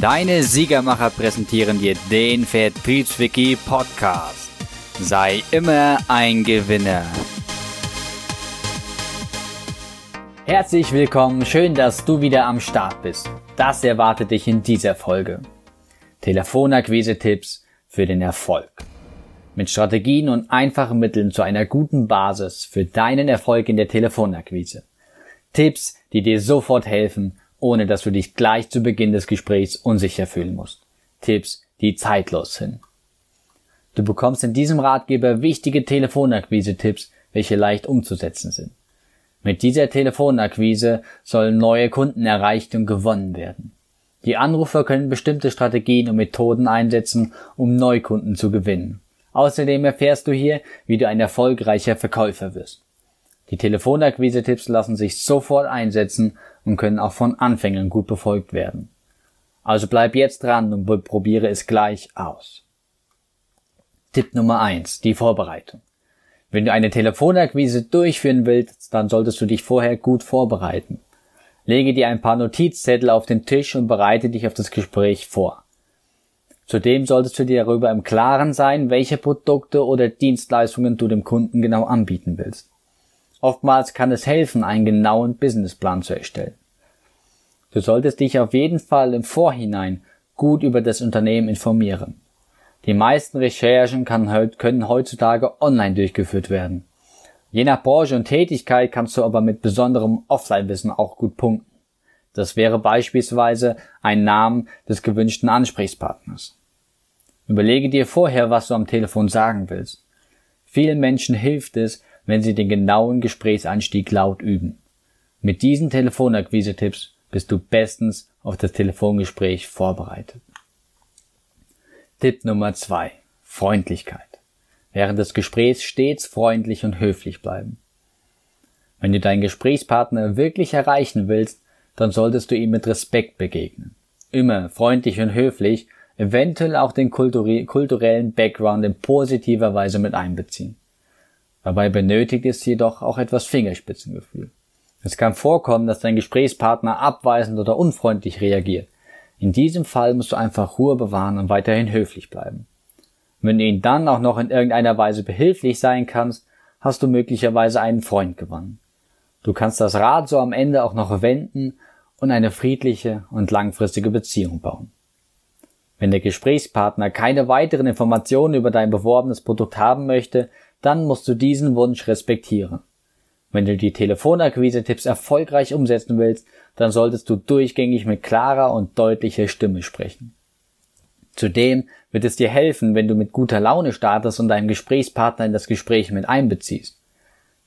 Deine Siegermacher präsentieren dir den Vertriebswiki Podcast. Sei immer ein Gewinner. Herzlich willkommen, schön, dass du wieder am Start bist. Das erwartet dich in dieser Folge. Telefonakquise-Tipps für den Erfolg. Mit Strategien und einfachen Mitteln zu einer guten Basis für deinen Erfolg in der Telefonakquise. Tipps, die dir sofort helfen, ohne dass du dich gleich zu Beginn des Gesprächs unsicher fühlen musst. Tipps, die zeitlos sind. Du bekommst in diesem Ratgeber wichtige Telefonakquise-Tipps, welche leicht umzusetzen sind. Mit dieser Telefonakquise sollen neue Kunden erreicht und gewonnen werden. Die Anrufer können bestimmte Strategien und Methoden einsetzen, um Neukunden zu gewinnen. Außerdem erfährst du hier, wie du ein erfolgreicher Verkäufer wirst. Die Telefonakquise-Tipps lassen sich sofort einsetzen und können auch von Anfängern gut befolgt werden. Also bleib jetzt dran und probiere es gleich aus. Tipp Nummer eins: Die Vorbereitung. Wenn du eine Telefonakquise durchführen willst, dann solltest du dich vorher gut vorbereiten. Lege dir ein paar Notizzettel auf den Tisch und bereite dich auf das Gespräch vor. Zudem solltest du dir darüber im Klaren sein, welche Produkte oder Dienstleistungen du dem Kunden genau anbieten willst. Oftmals kann es helfen, einen genauen Businessplan zu erstellen. Du solltest dich auf jeden Fall im Vorhinein gut über das Unternehmen informieren. Die meisten Recherchen können heutzutage online durchgeführt werden. Je nach Branche und Tätigkeit kannst du aber mit besonderem Offline-Wissen auch gut punkten. Das wäre beispielsweise ein Namen des gewünschten Ansprechpartners. Überlege dir vorher, was du am Telefon sagen willst. Vielen Menschen hilft es, wenn Sie den genauen Gesprächseinstieg laut üben. Mit diesen Telefonakquise-Tipps bist du bestens auf das Telefongespräch vorbereitet. Tipp Nummer zwei: Freundlichkeit. Während des Gesprächs stets freundlich und höflich bleiben. Wenn du deinen Gesprächspartner wirklich erreichen willst, dann solltest du ihm mit Respekt begegnen. Immer freundlich und höflich, eventuell auch den kulturellen Background in positiver Weise mit einbeziehen. Dabei benötigt es jedoch auch etwas Fingerspitzengefühl. Es kann vorkommen, dass dein Gesprächspartner abweisend oder unfreundlich reagiert. In diesem Fall musst du einfach Ruhe bewahren und weiterhin höflich bleiben. Wenn du ihn dann auch noch in irgendeiner Weise behilflich sein kannst, hast du möglicherweise einen Freund gewonnen. Du kannst das Rad so am Ende auch noch wenden und eine friedliche und langfristige Beziehung bauen. Wenn der Gesprächspartner keine weiteren Informationen über dein beworbenes Produkt haben möchte, dann musst du diesen Wunsch respektieren. Wenn du die Telefonakquise-Tipps erfolgreich umsetzen willst, dann solltest du durchgängig mit klarer und deutlicher Stimme sprechen. Zudem wird es dir helfen, wenn du mit guter Laune startest und deinen Gesprächspartner in das Gespräch mit einbeziehst.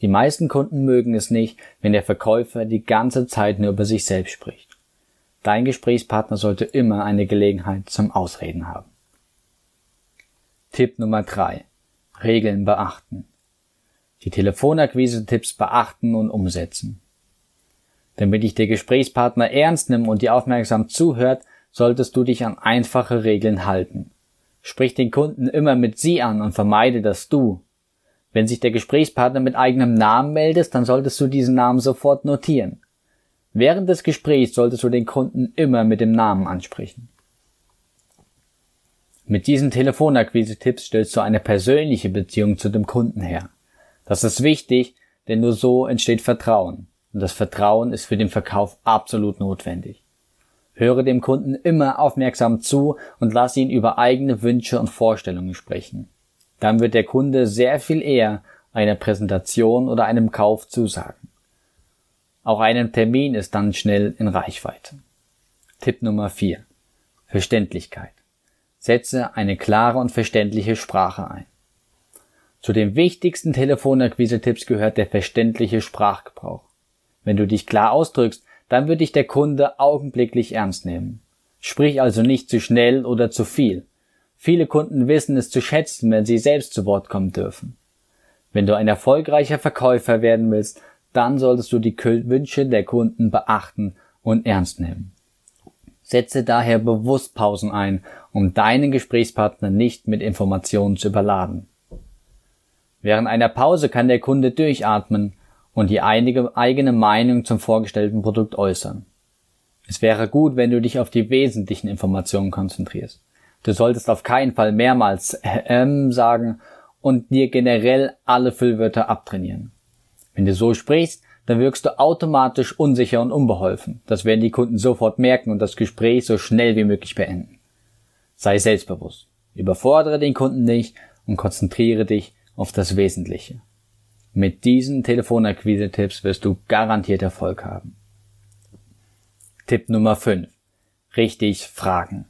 Die meisten Kunden mögen es nicht, wenn der Verkäufer die ganze Zeit nur über sich selbst spricht. Dein Gesprächspartner sollte immer eine Gelegenheit zum Ausreden haben. Tipp Nummer drei: Regeln beachten. Die Telefonakquise-Tipps beachten und umsetzen. Damit dich der Gesprächspartner ernst nimmt und dir aufmerksam zuhört, solltest du dich an einfache Regeln halten. Sprich den Kunden immer mit Sie an und vermeide das Du. Wenn sich der Gesprächspartner mit eigenem Namen meldet, dann solltest du diesen Namen sofort notieren. Während des Gesprächs solltest du den Kunden immer mit dem Namen ansprechen. Mit diesen Telefonakquise-Tipps stellst du eine persönliche Beziehung zu dem Kunden her. Das ist wichtig, denn nur so entsteht Vertrauen. Und das Vertrauen ist für den Verkauf absolut notwendig. Höre dem Kunden immer aufmerksam zu und lass ihn über eigene Wünsche und Vorstellungen sprechen. Dann wird der Kunde sehr viel eher einer Präsentation oder einem Kauf zusagen. Auch einen Termin ist dann schnell in Reichweite. Tipp Nummer 4. Verständlichkeit. Setze eine klare und verständliche Sprache ein. Zu den wichtigsten Telefonakquise-Tipps gehört der verständliche Sprachgebrauch. Wenn du dich klar ausdrückst, dann wird dich der Kunde augenblicklich ernst nehmen. Sprich also nicht zu schnell oder zu viel. Viele Kunden wissen es zu schätzen, wenn sie selbst zu Wort kommen dürfen. Wenn du ein erfolgreicher Verkäufer werden willst, dann solltest du die Wünsche der Kunden beachten und ernst nehmen. Setze daher bewusst Pausen ein, um deinen Gesprächspartner nicht mit Informationen zu überladen. Während einer Pause kann der Kunde durchatmen und die eigene Meinung zum vorgestellten Produkt äußern. Es wäre gut, wenn du dich auf die wesentlichen Informationen konzentrierst. Du solltest auf keinen Fall mehrmals ähm sagen und dir generell alle Füllwörter abtrainieren. Wenn du so sprichst, dann wirkst du automatisch unsicher und unbeholfen. Das werden die Kunden sofort merken und das Gespräch so schnell wie möglich beenden. Sei selbstbewusst. Überfordere den Kunden nicht und konzentriere dich auf das Wesentliche. Mit diesen Telefonakquise-Tipps wirst du garantiert Erfolg haben. Tipp Nummer 5. Richtig fragen.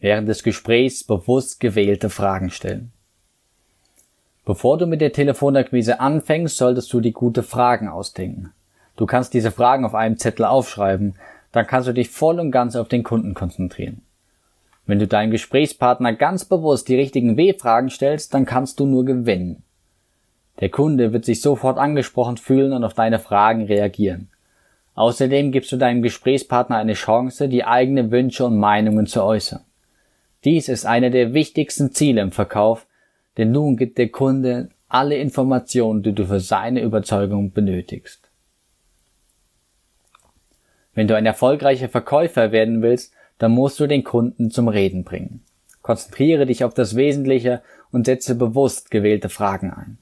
Während des Gesprächs bewusst gewählte Fragen stellen. Bevor du mit der Telefonakquise anfängst, solltest du die gute Fragen ausdenken. Du kannst diese Fragen auf einem Zettel aufschreiben, dann kannst du dich voll und ganz auf den Kunden konzentrieren. Wenn du deinem Gesprächspartner ganz bewusst die richtigen W-Fragen stellst, dann kannst du nur gewinnen. Der Kunde wird sich sofort angesprochen fühlen und auf deine Fragen reagieren. Außerdem gibst du deinem Gesprächspartner eine Chance, die eigene Wünsche und Meinungen zu äußern. Dies ist einer der wichtigsten Ziele im Verkauf, denn nun gibt der Kunde alle Informationen, die du für seine Überzeugung benötigst. Wenn du ein erfolgreicher Verkäufer werden willst, dann musst du den Kunden zum Reden bringen. Konzentriere dich auf das Wesentliche und setze bewusst gewählte Fragen ein.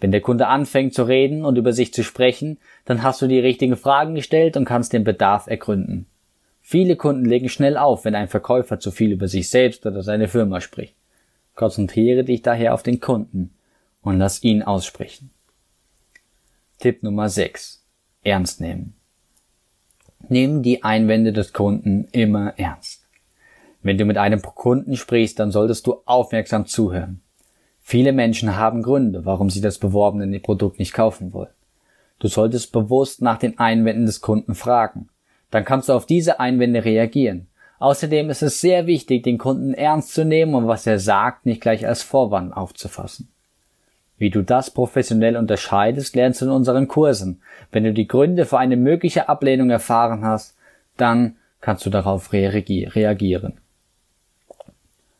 Wenn der Kunde anfängt zu reden und über sich zu sprechen, dann hast du die richtigen Fragen gestellt und kannst den Bedarf ergründen. Viele Kunden legen schnell auf, wenn ein Verkäufer zu viel über sich selbst oder seine Firma spricht. Konzentriere dich daher auf den Kunden und lass ihn aussprechen. Tipp Nummer 6. Ernst nehmen. Nimm die Einwände des Kunden immer ernst. Wenn du mit einem Kunden sprichst, dann solltest du aufmerksam zuhören. Viele Menschen haben Gründe, warum sie das beworbene Produkt nicht kaufen wollen. Du solltest bewusst nach den Einwänden des Kunden fragen. Dann kannst du auf diese Einwände reagieren. Außerdem ist es sehr wichtig, den Kunden ernst zu nehmen und was er sagt nicht gleich als Vorwand aufzufassen. Wie du das professionell unterscheidest, lernst du in unseren Kursen. Wenn du die Gründe für eine mögliche Ablehnung erfahren hast, dann kannst du darauf reagieren.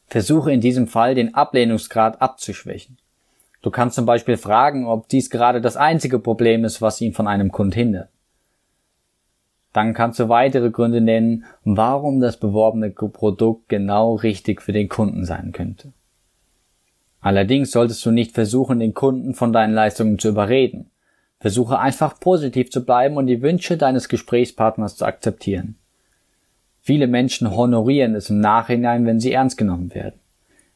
Versuche in diesem Fall den Ablehnungsgrad abzuschwächen. Du kannst zum Beispiel fragen, ob dies gerade das einzige Problem ist, was ihn von einem Kunden hindert. Dann kannst du weitere Gründe nennen, warum das beworbene Produkt genau richtig für den Kunden sein könnte. Allerdings solltest du nicht versuchen, den Kunden von deinen Leistungen zu überreden. Versuche einfach positiv zu bleiben und die Wünsche deines Gesprächspartners zu akzeptieren. Viele Menschen honorieren es im Nachhinein, wenn sie ernst genommen werden.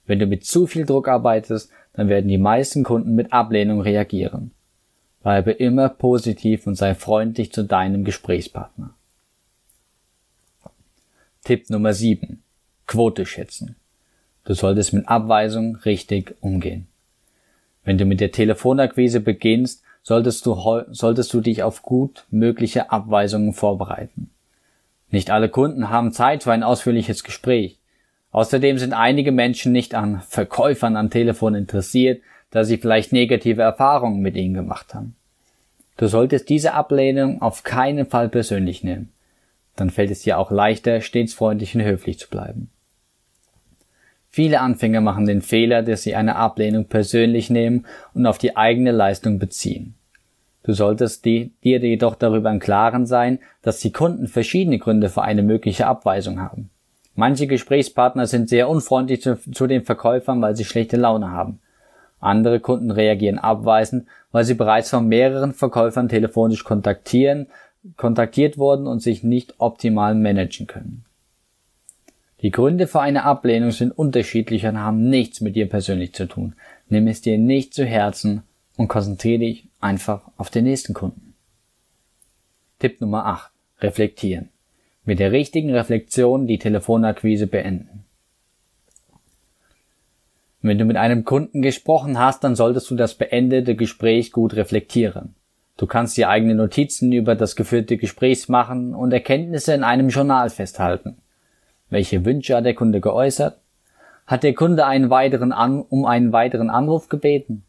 Wenn du mit zu viel Druck arbeitest, dann werden die meisten Kunden mit Ablehnung reagieren. Bleibe immer positiv und sei freundlich zu deinem Gesprächspartner. Tipp Nummer 7. Quote schätzen. Du solltest mit Abweisung richtig umgehen. Wenn du mit der Telefonakquise beginnst, solltest du, solltest du dich auf gut mögliche Abweisungen vorbereiten. Nicht alle Kunden haben Zeit für ein ausführliches Gespräch. Außerdem sind einige Menschen nicht an Verkäufern am Telefon interessiert, da sie vielleicht negative Erfahrungen mit ihnen gemacht haben. Du solltest diese Ablehnung auf keinen Fall persönlich nehmen. Dann fällt es dir auch leichter, stets freundlich und höflich zu bleiben. Viele Anfänger machen den Fehler, dass sie eine Ablehnung persönlich nehmen und auf die eigene Leistung beziehen. Du solltest dir jedoch darüber im Klaren sein, dass die Kunden verschiedene Gründe für eine mögliche Abweisung haben. Manche Gesprächspartner sind sehr unfreundlich zu, zu den Verkäufern, weil sie schlechte Laune haben. Andere Kunden reagieren abweisend, weil sie bereits von mehreren Verkäufern telefonisch kontaktieren, kontaktiert wurden und sich nicht optimal managen können. Die Gründe für eine Ablehnung sind unterschiedlich und haben nichts mit dir persönlich zu tun. Nimm es dir nicht zu Herzen und konzentriere dich einfach auf den nächsten Kunden. Tipp Nummer 8. Reflektieren. Mit der richtigen Reflexion die Telefonakquise beenden. Wenn du mit einem Kunden gesprochen hast, dann solltest du das beendete Gespräch gut reflektieren. Du kannst dir eigene Notizen über das geführte Gespräch machen und Erkenntnisse in einem Journal festhalten. Welche Wünsche hat der Kunde geäußert? Hat der Kunde einen weiteren An um einen weiteren Anruf gebeten?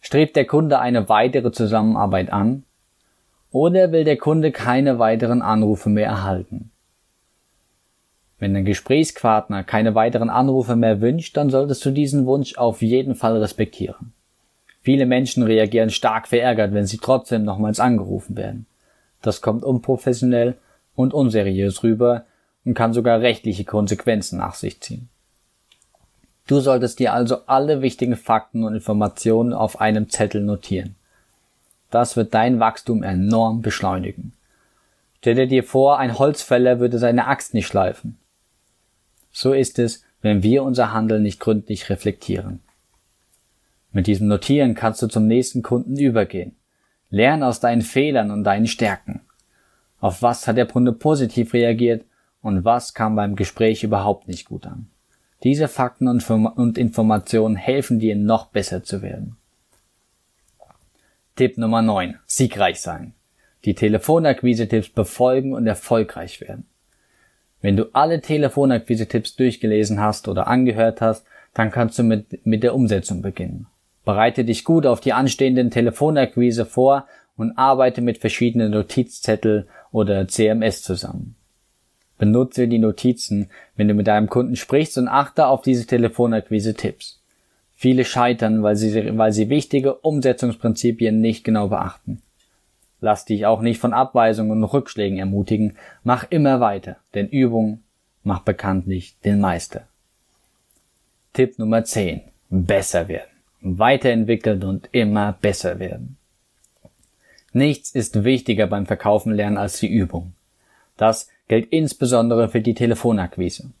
Strebt der Kunde eine weitere Zusammenarbeit an? Oder will der Kunde keine weiteren Anrufe mehr erhalten? Wenn dein Gesprächspartner keine weiteren Anrufe mehr wünscht, dann solltest du diesen Wunsch auf jeden Fall respektieren. Viele Menschen reagieren stark verärgert, wenn sie trotzdem nochmals angerufen werden. Das kommt unprofessionell und unseriös rüber und kann sogar rechtliche Konsequenzen nach sich ziehen. Du solltest dir also alle wichtigen Fakten und Informationen auf einem Zettel notieren. Das wird dein Wachstum enorm beschleunigen. Stell dir vor, ein Holzfäller würde seine Axt nicht schleifen. So ist es, wenn wir unser Handeln nicht gründlich reflektieren. Mit diesem Notieren kannst du zum nächsten Kunden übergehen. Lern aus deinen Fehlern und deinen Stärken. Auf was hat der Kunde positiv reagiert und was kam beim Gespräch überhaupt nicht gut an. Diese Fakten und Informationen helfen dir noch besser zu werden. Tipp Nummer 9. Siegreich sein. Die Telefonakquise-Tipps befolgen und erfolgreich werden. Wenn du alle Telefonakquise-Tipps durchgelesen hast oder angehört hast, dann kannst du mit, mit der Umsetzung beginnen. Bereite dich gut auf die anstehenden Telefonakquise vor und arbeite mit verschiedenen Notizzettel oder CMS zusammen. Benutze die Notizen, wenn du mit deinem Kunden sprichst und achte auf diese Telefonakquise-Tipps. Viele scheitern, weil sie, weil sie wichtige Umsetzungsprinzipien nicht genau beachten. Lass dich auch nicht von Abweisungen und Rückschlägen ermutigen. Mach immer weiter, denn Übung macht bekanntlich den Meister. Tipp Nummer 10. Besser werden. Weiterentwickeln und immer besser werden. Nichts ist wichtiger beim Verkaufen lernen als die Übung. Das gilt insbesondere für die Telefonakquise.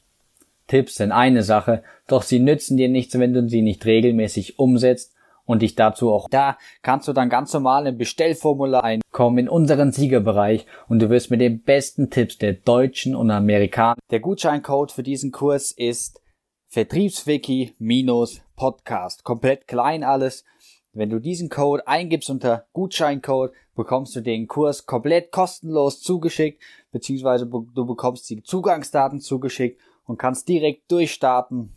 Tipps sind eine Sache, doch sie nützen dir nichts, wenn du sie nicht regelmäßig umsetzt und dich dazu auch da kannst du dann ganz normal im Bestellformular einkommen in unseren Siegerbereich und du wirst mit den besten Tipps der Deutschen und Amerikaner. Der Gutscheincode für diesen Kurs ist Vertriebswiki minus Podcast. Komplett klein alles. Wenn du diesen Code eingibst unter Gutscheincode, bekommst du den Kurs komplett kostenlos zugeschickt, beziehungsweise du bekommst die Zugangsdaten zugeschickt und kannst direkt durchstarten,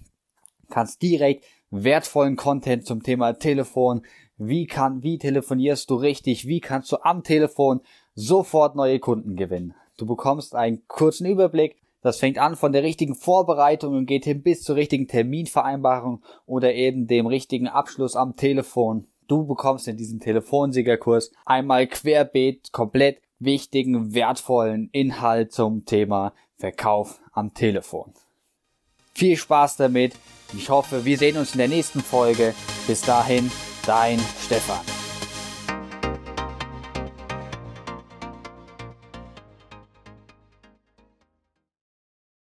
kannst direkt wertvollen Content zum Thema Telefon. Wie kann, wie telefonierst du richtig? Wie kannst du am Telefon sofort neue Kunden gewinnen? Du bekommst einen kurzen Überblick. Das fängt an von der richtigen Vorbereitung und geht hin bis zur richtigen Terminvereinbarung oder eben dem richtigen Abschluss am Telefon. Du bekommst in diesem Telefonsiegerkurs einmal querbeet komplett wichtigen, wertvollen Inhalt zum Thema Verkauf am Telefon. Viel Spaß damit. Ich hoffe, wir sehen uns in der nächsten Folge. Bis dahin, dein Stefan.